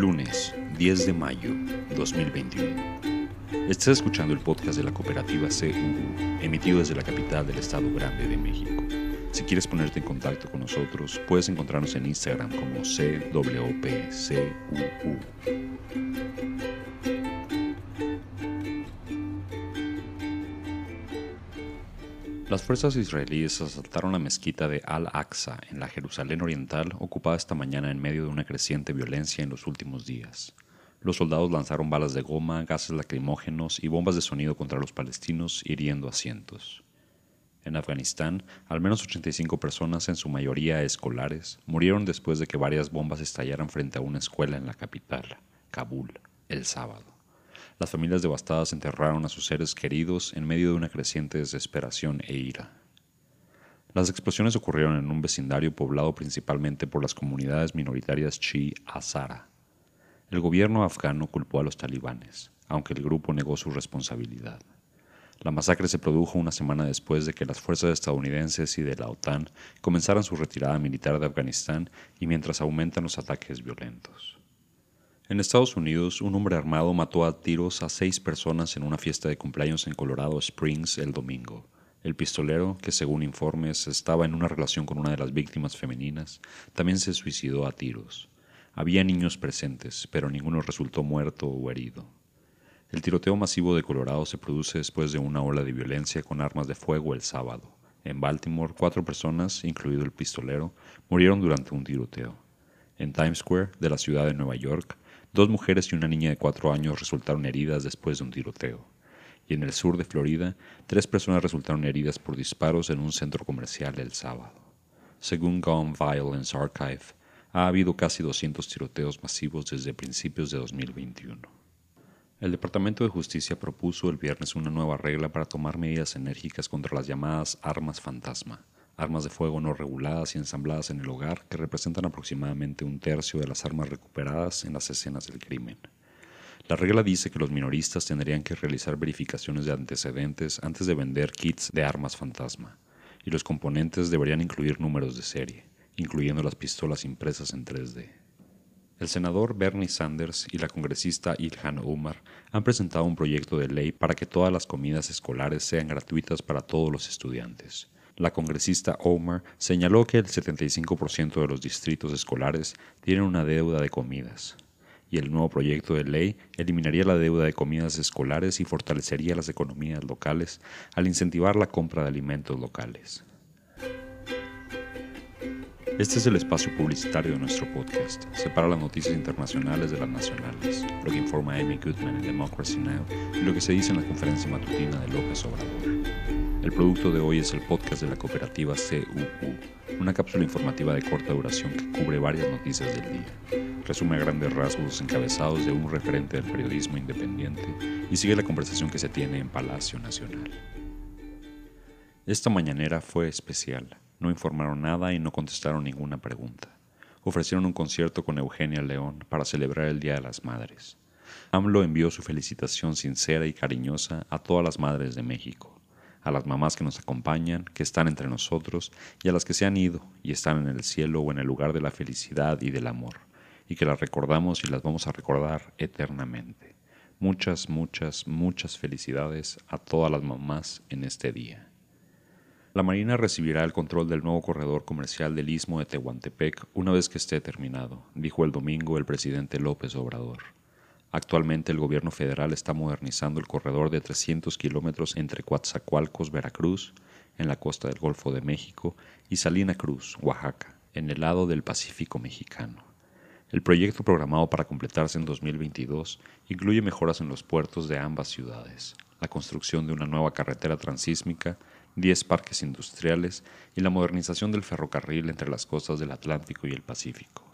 Lunes 10 de mayo 2021. Estás escuchando el podcast de la cooperativa CUU, emitido desde la capital del Estado Grande de México. Si quieres ponerte en contacto con nosotros, puedes encontrarnos en Instagram como CWPCUU. Las fuerzas israelíes asaltaron la mezquita de Al-Aqsa en la Jerusalén Oriental, ocupada esta mañana en medio de una creciente violencia en los últimos días. Los soldados lanzaron balas de goma, gases lacrimógenos y bombas de sonido contra los palestinos, hiriendo a cientos. En Afganistán, al menos 85 personas, en su mayoría escolares, murieron después de que varias bombas estallaran frente a una escuela en la capital, Kabul, el sábado. Las familias devastadas enterraron a sus seres queridos en medio de una creciente desesperación e ira. Las explosiones ocurrieron en un vecindario poblado principalmente por las comunidades minoritarias chi Hazara. El gobierno afgano culpó a los talibanes, aunque el grupo negó su responsabilidad. La masacre se produjo una semana después de que las fuerzas estadounidenses y de la OTAN comenzaran su retirada militar de Afganistán y mientras aumentan los ataques violentos. En Estados Unidos, un hombre armado mató a tiros a seis personas en una fiesta de cumpleaños en Colorado Springs el domingo. El pistolero, que según informes estaba en una relación con una de las víctimas femeninas, también se suicidó a tiros. Había niños presentes, pero ninguno resultó muerto o herido. El tiroteo masivo de Colorado se produce después de una ola de violencia con armas de fuego el sábado. En Baltimore, cuatro personas, incluido el pistolero, murieron durante un tiroteo. En Times Square, de la ciudad de Nueva York, Dos mujeres y una niña de cuatro años resultaron heridas después de un tiroteo. Y en el sur de Florida, tres personas resultaron heridas por disparos en un centro comercial el sábado. Según Gun Violence Archive, ha habido casi 200 tiroteos masivos desde principios de 2021. El Departamento de Justicia propuso el viernes una nueva regla para tomar medidas enérgicas contra las llamadas armas fantasma, armas de fuego no reguladas y ensambladas en el hogar que representan aproximadamente un tercio de las armas recuperadas en las escenas del crimen. La regla dice que los minoristas tendrían que realizar verificaciones de antecedentes antes de vender kits de armas fantasma, y los componentes deberían incluir números de serie, incluyendo las pistolas impresas en 3D. El senador Bernie Sanders y la congresista Ilhan Omar han presentado un proyecto de ley para que todas las comidas escolares sean gratuitas para todos los estudiantes, la congresista Omar señaló que el 75% de los distritos escolares tienen una deuda de comidas, y el nuevo proyecto de ley eliminaría la deuda de comidas escolares y fortalecería las economías locales al incentivar la compra de alimentos locales. Este es el espacio publicitario de nuestro podcast. Separa las noticias internacionales de las nacionales, lo que informa Amy Goodman en Democracy Now! y lo que se dice en la conferencia matutina de López Obrador. El producto de hoy es el podcast de la cooperativa CUU, una cápsula informativa de corta duración que cubre varias noticias del día. Resume a grandes rasgos encabezados de un referente del periodismo independiente y sigue la conversación que se tiene en Palacio Nacional. Esta mañanera fue especial. No informaron nada y no contestaron ninguna pregunta. Ofrecieron un concierto con Eugenia León para celebrar el Día de las Madres. AMLO envió su felicitación sincera y cariñosa a todas las madres de México a las mamás que nos acompañan, que están entre nosotros, y a las que se han ido y están en el cielo o en el lugar de la felicidad y del amor, y que las recordamos y las vamos a recordar eternamente. Muchas, muchas, muchas felicidades a todas las mamás en este día. La Marina recibirá el control del nuevo corredor comercial del Istmo de Tehuantepec una vez que esté terminado, dijo el domingo el presidente López Obrador. Actualmente el gobierno federal está modernizando el corredor de 300 kilómetros entre Coatzacoalcos, Veracruz, en la costa del Golfo de México, y Salina Cruz, Oaxaca, en el lado del Pacífico mexicano. El proyecto programado para completarse en 2022 incluye mejoras en los puertos de ambas ciudades, la construcción de una nueva carretera transísmica, 10 parques industriales y la modernización del ferrocarril entre las costas del Atlántico y el Pacífico.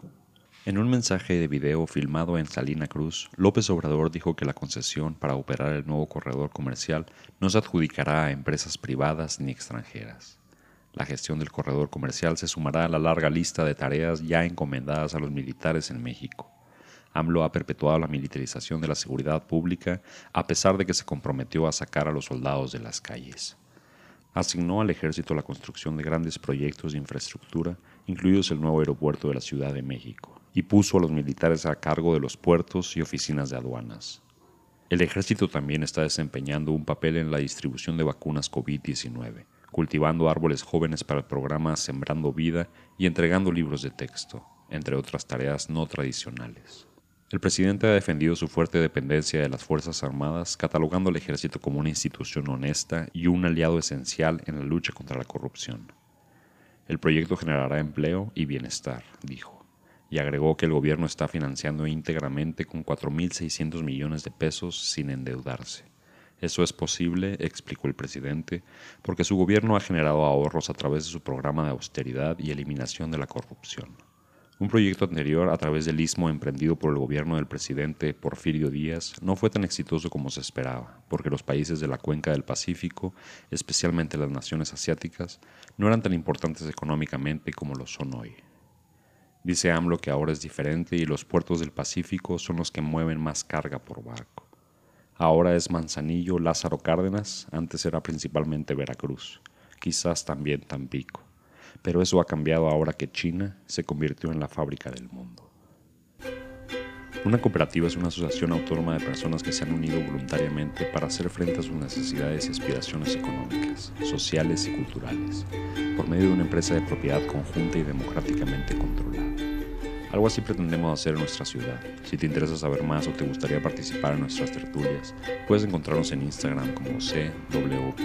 En un mensaje de video filmado en Salina Cruz, López Obrador dijo que la concesión para operar el nuevo corredor comercial no se adjudicará a empresas privadas ni extranjeras. La gestión del corredor comercial se sumará a la larga lista de tareas ya encomendadas a los militares en México. AMLO ha perpetuado la militarización de la seguridad pública a pesar de que se comprometió a sacar a los soldados de las calles. Asignó al ejército la construcción de grandes proyectos de infraestructura, incluidos el nuevo aeropuerto de la Ciudad de México y puso a los militares a cargo de los puertos y oficinas de aduanas. El ejército también está desempeñando un papel en la distribución de vacunas COVID-19, cultivando árboles jóvenes para el programa Sembrando Vida y entregando libros de texto, entre otras tareas no tradicionales. El presidente ha defendido su fuerte dependencia de las Fuerzas Armadas, catalogando al ejército como una institución honesta y un aliado esencial en la lucha contra la corrupción. El proyecto generará empleo y bienestar, dijo, y agregó que el gobierno está financiando íntegramente con 4.600 millones de pesos sin endeudarse. Eso es posible, explicó el presidente, porque su gobierno ha generado ahorros a través de su programa de austeridad y eliminación de la corrupción. Un proyecto anterior a través del istmo emprendido por el gobierno del presidente Porfirio Díaz no fue tan exitoso como se esperaba, porque los países de la cuenca del Pacífico, especialmente las naciones asiáticas, no eran tan importantes económicamente como lo son hoy. Dice AMLO que ahora es diferente y los puertos del Pacífico son los que mueven más carga por barco. Ahora es Manzanillo, Lázaro Cárdenas, antes era principalmente Veracruz, quizás también Tampico pero eso ha cambiado ahora que China se convirtió en la fábrica del mundo. Una cooperativa es una asociación autónoma de personas que se han unido voluntariamente para hacer frente a sus necesidades y aspiraciones económicas, sociales y culturales, por medio de una empresa de propiedad conjunta y democráticamente controlada. Algo así pretendemos hacer en nuestra ciudad. Si te interesa saber más o te gustaría participar en nuestras tertulias, puedes encontrarnos en Instagram como CWPCUU.